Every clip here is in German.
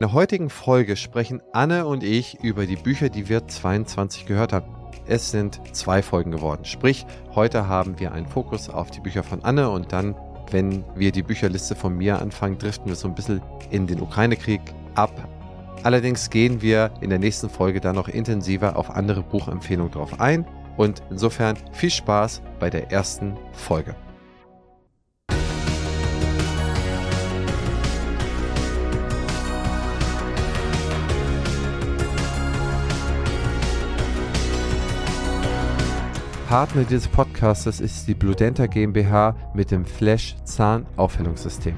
In der heutigen Folge sprechen Anne und ich über die Bücher, die wir 22 gehört haben. Es sind zwei Folgen geworden. Sprich, heute haben wir einen Fokus auf die Bücher von Anne und dann, wenn wir die Bücherliste von mir anfangen, driften wir so ein bisschen in den Ukraine-Krieg ab. Allerdings gehen wir in der nächsten Folge dann noch intensiver auf andere Buchempfehlungen drauf ein. Und insofern viel Spaß bei der ersten Folge. Partner dieses Podcasts ist die Bludenta GmbH mit dem Flash Zahnaufhellungssystem.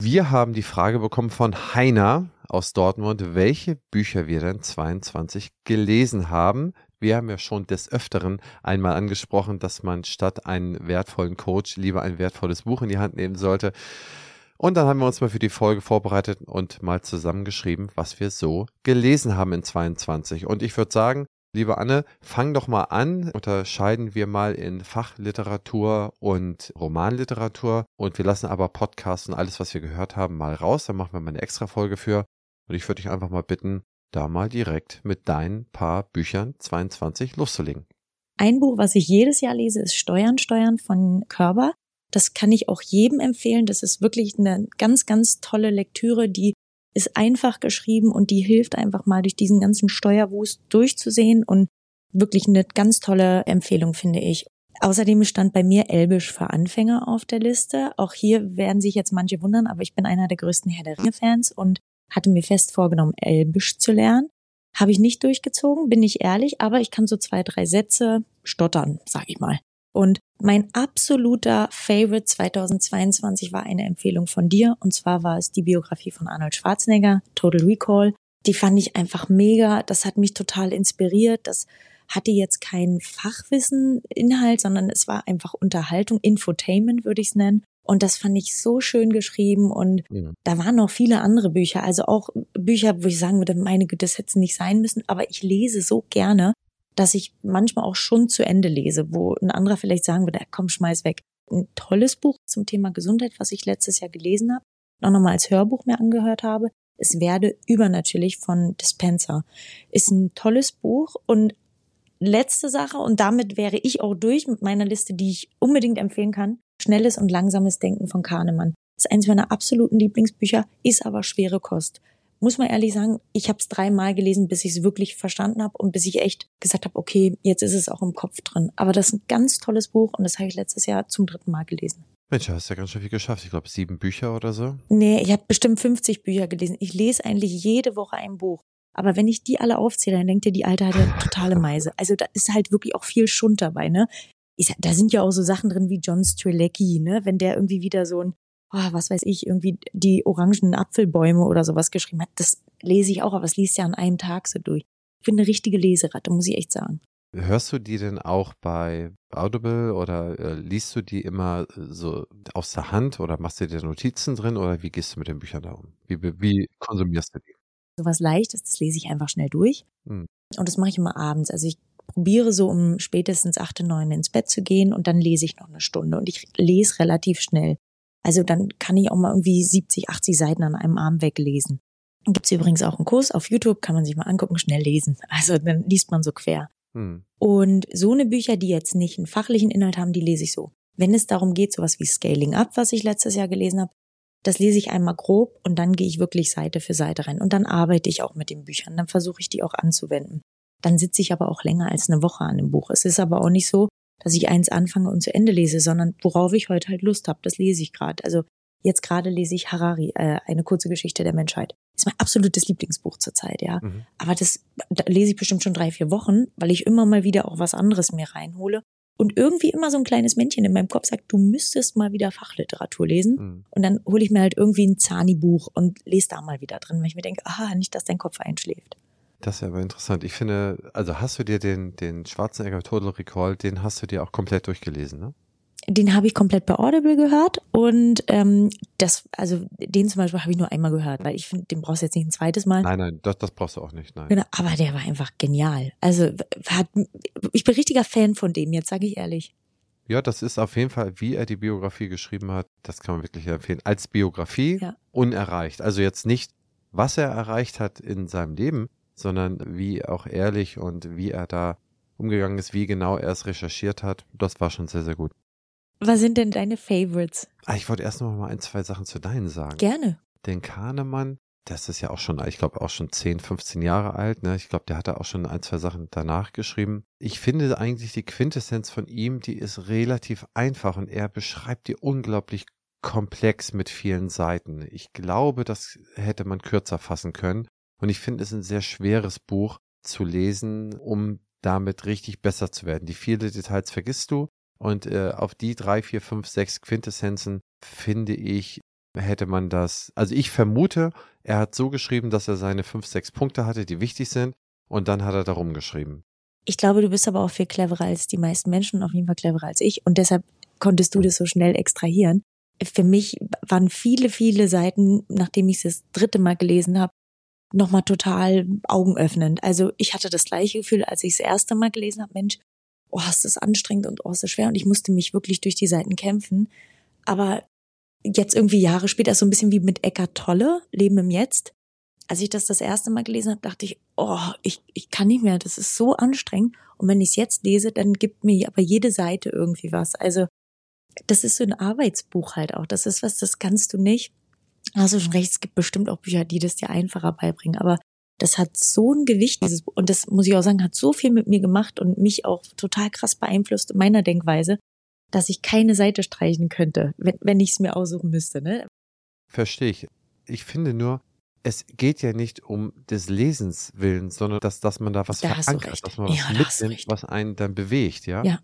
Wir haben die Frage bekommen von Heiner aus Dortmund, welche Bücher wir denn 22 gelesen haben. Wir haben ja schon des Öfteren einmal angesprochen, dass man statt einen wertvollen Coach lieber ein wertvolles Buch in die Hand nehmen sollte. Und dann haben wir uns mal für die Folge vorbereitet und mal zusammengeschrieben, was wir so gelesen haben in 22. Und ich würde sagen, Liebe Anne, fang doch mal an. Unterscheiden wir mal in Fachliteratur und Romanliteratur und wir lassen aber Podcasts und alles, was wir gehört haben, mal raus. Da machen wir mal eine extra Folge für. Und ich würde dich einfach mal bitten, da mal direkt mit deinen paar Büchern 22 loszulegen. Ein Buch, was ich jedes Jahr lese, ist Steuern, Steuern von Körber. Das kann ich auch jedem empfehlen. Das ist wirklich eine ganz, ganz tolle Lektüre, die ist einfach geschrieben und die hilft einfach mal durch diesen ganzen Steuerwust durchzusehen und wirklich eine ganz tolle Empfehlung, finde ich. Außerdem stand bei mir Elbisch für Anfänger auf der Liste. Auch hier werden sich jetzt manche wundern, aber ich bin einer der größten Herr der Ringe-Fans und hatte mir fest vorgenommen, Elbisch zu lernen. Habe ich nicht durchgezogen, bin ich ehrlich, aber ich kann so zwei, drei Sätze stottern, sag ich mal. Und mein absoluter Favorite 2022 war eine Empfehlung von dir. Und zwar war es die Biografie von Arnold Schwarzenegger, Total Recall. Die fand ich einfach mega. Das hat mich total inspiriert. Das hatte jetzt keinen Fachwissen-Inhalt, sondern es war einfach Unterhaltung, Infotainment würde ich es nennen. Und das fand ich so schön geschrieben. Und ja. da waren noch viele andere Bücher, also auch Bücher, wo ich sagen würde, meine Güte, das hätte nicht sein müssen. Aber ich lese so gerne dass ich manchmal auch schon zu Ende lese, wo ein anderer vielleicht sagen würde, komm, schmeiß weg. Ein tolles Buch zum Thema Gesundheit, was ich letztes Jahr gelesen habe, auch nochmal als Hörbuch mir angehört habe. Es werde übernatürlich von Dispenser. Ist ein tolles Buch und letzte Sache und damit wäre ich auch durch mit meiner Liste, die ich unbedingt empfehlen kann. Schnelles und langsames Denken von Kahnemann. Ist eines meiner absoluten Lieblingsbücher, ist aber schwere Kost muss man ehrlich sagen, ich habe es dreimal gelesen, bis ich es wirklich verstanden habe und bis ich echt gesagt habe, okay, jetzt ist es auch im Kopf drin. Aber das ist ein ganz tolles Buch und das habe ich letztes Jahr zum dritten Mal gelesen. Mensch, du hast ja ganz schön viel geschafft. Ich glaube, sieben Bücher oder so. Nee, ich habe bestimmt 50 Bücher gelesen. Ich lese eigentlich jede Woche ein Buch. Aber wenn ich die alle aufzähle, dann denkt ihr, die Alte hat ja totale Meise. Also da ist halt wirklich auch viel Schund dabei, ne? Ich, da sind ja auch so Sachen drin wie John Strelecki, ne? Wenn der irgendwie wieder so ein oh, was weiß ich, irgendwie die orangen Apfelbäume oder sowas geschrieben hat. Das lese ich auch, aber es liest ja an einem Tag so durch. Ich bin eine richtige Leseratte, muss ich echt sagen. Hörst du die denn auch bei Audible oder äh, liest du die immer äh, so aus der Hand oder machst du dir Notizen drin oder wie gehst du mit den Büchern da um? Wie, wie konsumierst du die? So was Leichtes, das lese ich einfach schnell durch. Hm. Und das mache ich immer abends. Also ich probiere so um spätestens acht, neun ins Bett zu gehen und dann lese ich noch eine Stunde. Und ich lese relativ schnell. Also dann kann ich auch mal irgendwie 70, 80 Seiten an einem Arm weglesen. Gibt's übrigens auch einen Kurs auf YouTube, kann man sich mal angucken, schnell lesen. Also dann liest man so quer. Hm. Und so eine Bücher, die jetzt nicht einen fachlichen Inhalt haben, die lese ich so. Wenn es darum geht, sowas wie Scaling Up, was ich letztes Jahr gelesen habe, das lese ich einmal grob und dann gehe ich wirklich Seite für Seite rein. Und dann arbeite ich auch mit den Büchern. Dann versuche ich die auch anzuwenden. Dann sitze ich aber auch länger als eine Woche an dem Buch. Es ist aber auch nicht so, dass ich eins anfange und zu Ende lese, sondern worauf ich heute halt Lust habe, das lese ich gerade. Also jetzt gerade lese ich Harari, äh, eine kurze Geschichte der Menschheit. ist mein absolutes Lieblingsbuch zurzeit, ja. Mhm. Aber das da lese ich bestimmt schon drei, vier Wochen, weil ich immer mal wieder auch was anderes mir reinhole. Und irgendwie immer so ein kleines Männchen in meinem Kopf sagt, du müsstest mal wieder Fachliteratur lesen. Mhm. Und dann hole ich mir halt irgendwie ein Zani-Buch und lese da mal wieder drin, weil ich mir denke, ah, nicht, dass dein Kopf einschläft. Das ist ja aber interessant. Ich finde, also hast du dir den, den Schwarzenegger Total Recall, den hast du dir auch komplett durchgelesen, ne? Den habe ich komplett bei Audible gehört und ähm, das, also den zum Beispiel habe ich nur einmal gehört, weil ich finde, den brauchst du jetzt nicht ein zweites Mal. Nein, nein, das, das brauchst du auch nicht, nein. Genau, aber der war einfach genial. Also hat, ich bin richtiger Fan von dem, jetzt sage ich ehrlich. Ja, das ist auf jeden Fall, wie er die Biografie geschrieben hat, das kann man wirklich empfehlen. Als Biografie ja. unerreicht. Also jetzt nicht was er erreicht hat in seinem Leben, sondern wie auch ehrlich und wie er da umgegangen ist, wie genau er es recherchiert hat. Das war schon sehr, sehr gut. Was sind denn deine Favorites? Ah, ich wollte erst noch mal ein, zwei Sachen zu deinen sagen. Gerne. Den Kahnemann, das ist ja auch schon, ich glaube, auch schon 10, 15 Jahre alt. Ne? Ich glaube, der hat da auch schon ein, zwei Sachen danach geschrieben. Ich finde eigentlich die Quintessenz von ihm, die ist relativ einfach und er beschreibt die unglaublich komplex mit vielen Seiten. Ich glaube, das hätte man kürzer fassen können. Und ich finde es ein sehr schweres Buch zu lesen, um damit richtig besser zu werden. Die viele Details vergisst du und äh, auf die drei, vier, fünf, sechs Quintessenzen finde ich, hätte man das, also ich vermute, er hat so geschrieben, dass er seine fünf, sechs Punkte hatte, die wichtig sind und dann hat er darum geschrieben. Ich glaube, du bist aber auch viel cleverer als die meisten Menschen, auf jeden Fall cleverer als ich und deshalb konntest du das so schnell extrahieren. Für mich waren viele, viele Seiten, nachdem ich es das dritte Mal gelesen habe, nochmal total augenöffnend. Also ich hatte das gleiche Gefühl, als ich das erste Mal gelesen habe, Mensch, oh, ist das anstrengend und oh, ist das schwer und ich musste mich wirklich durch die Seiten kämpfen. Aber jetzt irgendwie Jahre später, so ein bisschen wie mit Eckart Tolle, Leben im Jetzt. Als ich das das erste Mal gelesen habe, dachte ich, oh, ich, ich kann nicht mehr, das ist so anstrengend. Und wenn ich es jetzt lese, dann gibt mir aber jede Seite irgendwie was. Also das ist so ein Arbeitsbuch halt auch. Das ist was, das kannst du nicht hast du schon recht, es gibt bestimmt auch Bücher, die das dir einfacher beibringen, aber das hat so ein Gewicht, dieses, und das muss ich auch sagen, hat so viel mit mir gemacht und mich auch total krass beeinflusst in meiner Denkweise, dass ich keine Seite streichen könnte, wenn, wenn ich es mir aussuchen müsste, ne? Verstehe ich. Ich finde nur, es geht ja nicht um des Lesens willen, sondern dass, dass man da was da verankert, dass man was ja, mitnimmt, was einen dann bewegt, ja? Ja.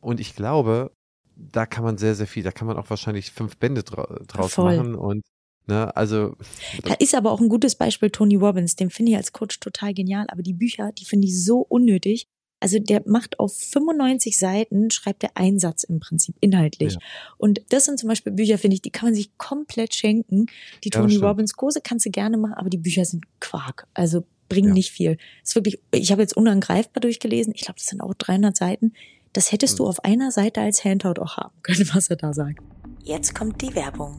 Und ich glaube, da kann man sehr, sehr viel, da kann man auch wahrscheinlich fünf Bände draus Voll. machen und Ne, also. Da ist aber auch ein gutes Beispiel Tony Robbins. Den finde ich als Coach total genial. Aber die Bücher, die finde ich so unnötig. Also der macht auf 95 Seiten, schreibt der Einsatz im Prinzip inhaltlich. Ja. Und das sind zum Beispiel Bücher, finde ich, die kann man sich komplett schenken. Die ja, Tony Robbins Kurse kannst du gerne machen, aber die Bücher sind Quark. Also bringen ja. nicht viel. ist wirklich, ich habe jetzt unangreifbar durchgelesen. Ich glaube, das sind auch 300 Seiten. Das hättest hm. du auf einer Seite als Handout auch haben können, was er da sagt. Jetzt kommt die Werbung.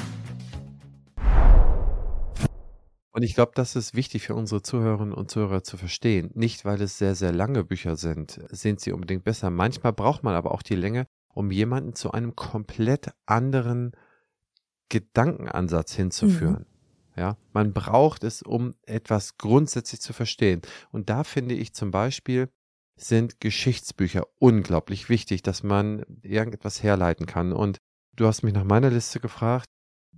Und ich glaube, das ist wichtig für unsere Zuhörerinnen und Zuhörer zu verstehen. Nicht, weil es sehr, sehr lange Bücher sind, sind sie unbedingt besser. Manchmal braucht man aber auch die Länge, um jemanden zu einem komplett anderen Gedankenansatz hinzuführen. Mhm. Ja, man braucht es, um etwas grundsätzlich zu verstehen. Und da finde ich zum Beispiel, sind Geschichtsbücher unglaublich wichtig, dass man irgendetwas herleiten kann. Und du hast mich nach meiner Liste gefragt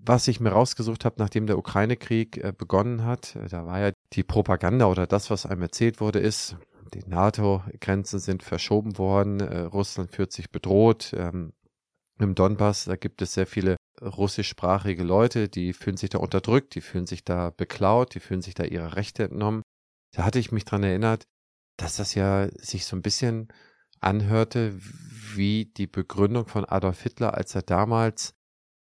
was ich mir rausgesucht habe, nachdem der Ukraine-Krieg äh, begonnen hat, äh, da war ja die Propaganda oder das, was einem erzählt wurde, ist, die NATO-Grenzen sind verschoben worden, äh, Russland fühlt sich bedroht. Ähm, Im Donbass, da gibt es sehr viele russischsprachige Leute, die fühlen sich da unterdrückt, die fühlen sich da beklaut, die fühlen sich da ihre Rechte entnommen. Da hatte ich mich dran erinnert, dass das ja sich so ein bisschen anhörte wie die Begründung von Adolf Hitler, als er damals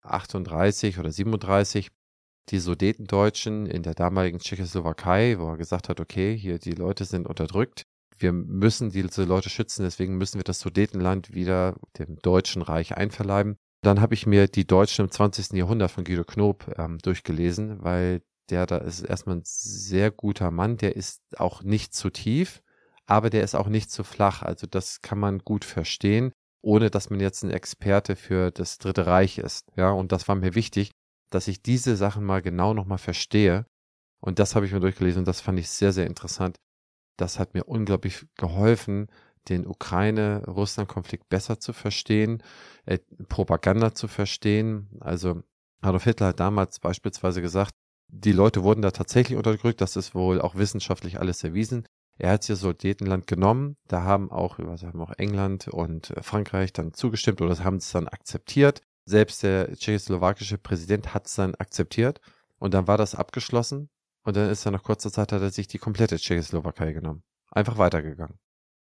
38 oder 37 die Sudetendeutschen in der damaligen Tschechoslowakei, wo er gesagt hat, okay, hier die Leute sind unterdrückt. Wir müssen diese Leute schützen, deswegen müssen wir das Sudetenland wieder dem Deutschen Reich einverleiben. Dann habe ich mir die Deutschen im 20. Jahrhundert von Guido Knob ähm, durchgelesen, weil der da ist erstmal ein sehr guter Mann, der ist auch nicht zu tief, aber der ist auch nicht zu flach. Also das kann man gut verstehen ohne dass man jetzt ein Experte für das Dritte Reich ist. Ja, und das war mir wichtig, dass ich diese Sachen mal genau nochmal verstehe. Und das habe ich mir durchgelesen und das fand ich sehr, sehr interessant. Das hat mir unglaublich geholfen, den Ukraine-Russland-Konflikt besser zu verstehen, äh, Propaganda zu verstehen. Also Adolf Hitler hat damals beispielsweise gesagt, die Leute wurden da tatsächlich unterdrückt, das ist wohl auch wissenschaftlich alles erwiesen. Er hat hier Sudetenland genommen, da haben auch, was haben auch England und äh, Frankreich dann zugestimmt oder haben es dann akzeptiert. Selbst der tschechoslowakische Präsident hat es dann akzeptiert. Und dann war das abgeschlossen und dann ist er nach kurzer Zeit hat er sich die komplette Tschechoslowakei genommen. Einfach weitergegangen.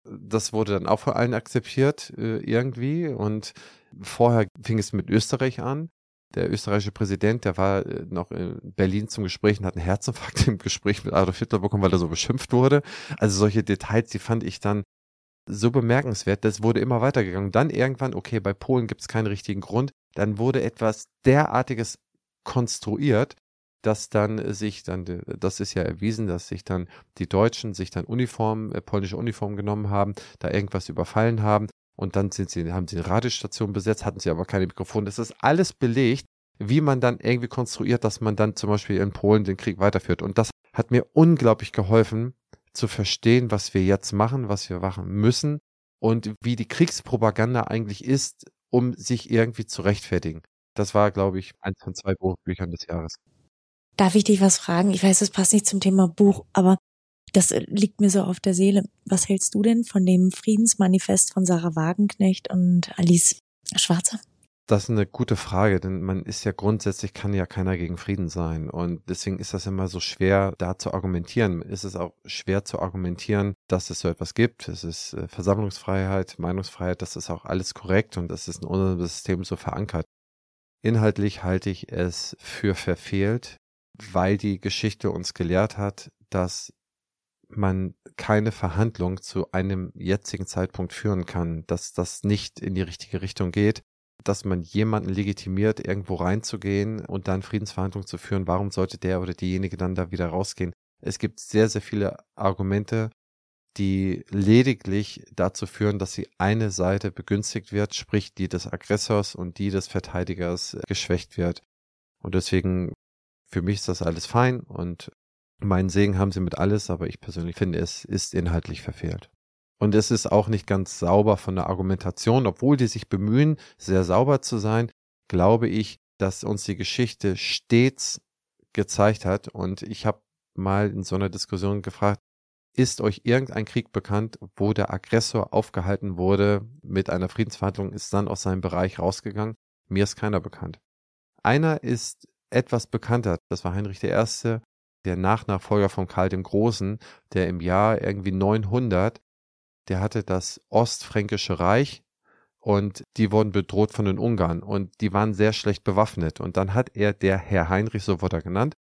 Das wurde dann auch von allen akzeptiert äh, irgendwie und vorher fing es mit Österreich an. Der österreichische Präsident, der war äh, noch in Berlin zum Gespräch und hat einen Herzinfarkt im Gespräch mit Adolf Hitler bekommen, weil er so beschimpft wurde. Also solche Details, die fand ich dann so bemerkenswert. Das wurde immer weitergegangen. Dann irgendwann, okay, bei Polen gibt es keinen richtigen Grund. Dann wurde etwas derartiges konstruiert, dass dann sich dann, das ist ja erwiesen, dass sich dann die Deutschen sich dann Uniformen, äh, polnische Uniformen genommen haben, da irgendwas überfallen haben und dann sind sie, haben sie eine Radiostation besetzt, hatten sie aber keine Mikrofone. Das ist alles belegt, wie man dann irgendwie konstruiert, dass man dann zum Beispiel in Polen den Krieg weiterführt. Und das hat mir unglaublich geholfen, zu verstehen, was wir jetzt machen, was wir machen müssen und wie die Kriegspropaganda eigentlich ist, um sich irgendwie zu rechtfertigen. Das war, glaube ich, eins von zwei Buchbüchern des Jahres. Darf ich dich was fragen? Ich weiß, es passt nicht zum Thema Buch, aber das äh, liegt mir so auf der Seele. Was hältst du denn von dem Friedensmanifest von Sarah Wagenknecht und Alice Schwarzer? Das ist eine gute Frage, denn man ist ja grundsätzlich, kann ja keiner gegen Frieden sein. Und deswegen ist das immer so schwer, da zu argumentieren. Ist es auch schwer zu argumentieren, dass es so etwas gibt. Es ist äh, Versammlungsfreiheit, Meinungsfreiheit, das ist auch alles korrekt und das ist in unserem System so verankert. Inhaltlich halte ich es für verfehlt, weil die Geschichte uns gelehrt hat, dass man keine Verhandlung zu einem jetzigen Zeitpunkt führen kann, dass das nicht in die richtige Richtung geht, dass man jemanden legitimiert, irgendwo reinzugehen und dann Friedensverhandlungen zu führen. Warum sollte der oder diejenige dann da wieder rausgehen? Es gibt sehr, sehr viele Argumente, die lediglich dazu führen, dass die eine Seite begünstigt wird, sprich die des Aggressors und die des Verteidigers geschwächt wird. Und deswegen, für mich ist das alles fein und meinen Segen haben sie mit alles, aber ich persönlich finde, es ist inhaltlich verfehlt. Und es ist auch nicht ganz sauber von der Argumentation, obwohl die sich bemühen, sehr sauber zu sein, glaube ich, dass uns die Geschichte stets gezeigt hat. Und ich habe mal in so einer Diskussion gefragt, ist euch irgendein Krieg bekannt, wo der Aggressor aufgehalten wurde mit einer Friedensverhandlung, ist dann aus seinem Bereich rausgegangen? Mir ist keiner bekannt. Einer ist etwas bekannter, das war Heinrich I., der Nachnachfolger von Karl dem Großen, der im Jahr irgendwie 900, der hatte das Ostfränkische Reich und die wurden bedroht von den Ungarn und die waren sehr schlecht bewaffnet. Und dann hat er, der Herr Heinrich, so wurde er genannt,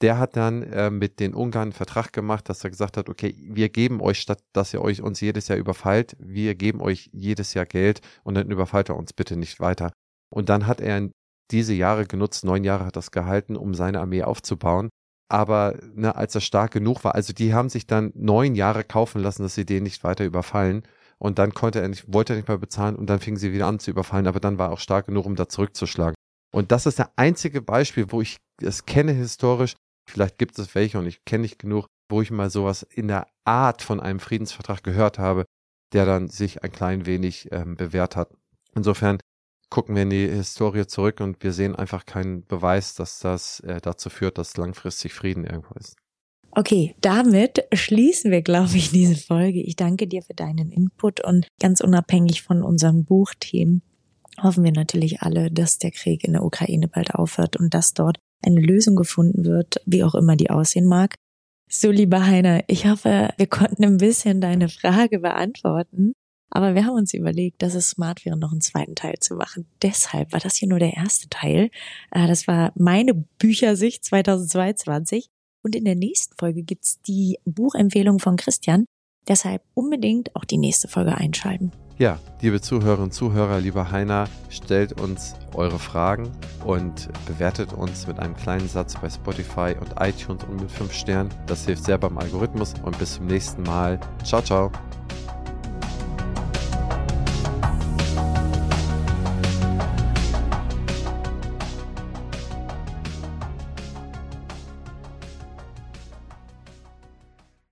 der hat dann äh, mit den Ungarn einen Vertrag gemacht, dass er gesagt hat, okay, wir geben euch, statt dass ihr euch uns jedes Jahr überfallt, wir geben euch jedes Jahr Geld und dann überfallt er uns bitte nicht weiter. Und dann hat er diese Jahre genutzt, neun Jahre hat das gehalten, um seine Armee aufzubauen. Aber ne, als er stark genug war, also die haben sich dann neun Jahre kaufen lassen, dass sie den nicht weiter überfallen. Und dann konnte er nicht, wollte er nicht mehr bezahlen und dann fingen sie wieder an zu überfallen, aber dann war er auch stark genug, um da zurückzuschlagen. Und das ist der einzige Beispiel, wo ich es kenne historisch, Vielleicht gibt es welche und ich kenne nicht genug, wo ich mal sowas in der Art von einem Friedensvertrag gehört habe, der dann sich ein klein wenig ähm, bewährt hat. Insofern gucken wir in die Historie zurück und wir sehen einfach keinen Beweis, dass das äh, dazu führt, dass langfristig Frieden irgendwo ist. Okay, damit schließen wir, glaube ich, diese Folge. Ich danke dir für deinen Input und ganz unabhängig von unseren Buchthemen hoffen wir natürlich alle, dass der Krieg in der Ukraine bald aufhört und dass dort eine Lösung gefunden wird, wie auch immer die aussehen mag. So, lieber Heiner, ich hoffe, wir konnten ein bisschen deine Frage beantworten. Aber wir haben uns überlegt, dass es smart wäre, noch einen zweiten Teil zu machen. Deshalb war das hier nur der erste Teil. Äh, das war meine Büchersicht 2022. Und in der nächsten Folge gibt's die Buchempfehlung von Christian. Deshalb unbedingt auch die nächste Folge einschalten. Ja, liebe Zuhörerinnen und Zuhörer, lieber Heiner, stellt uns eure Fragen und bewertet uns mit einem kleinen Satz bei Spotify und iTunes und mit 5 Sternen. Das hilft sehr beim Algorithmus und bis zum nächsten Mal. Ciao, ciao.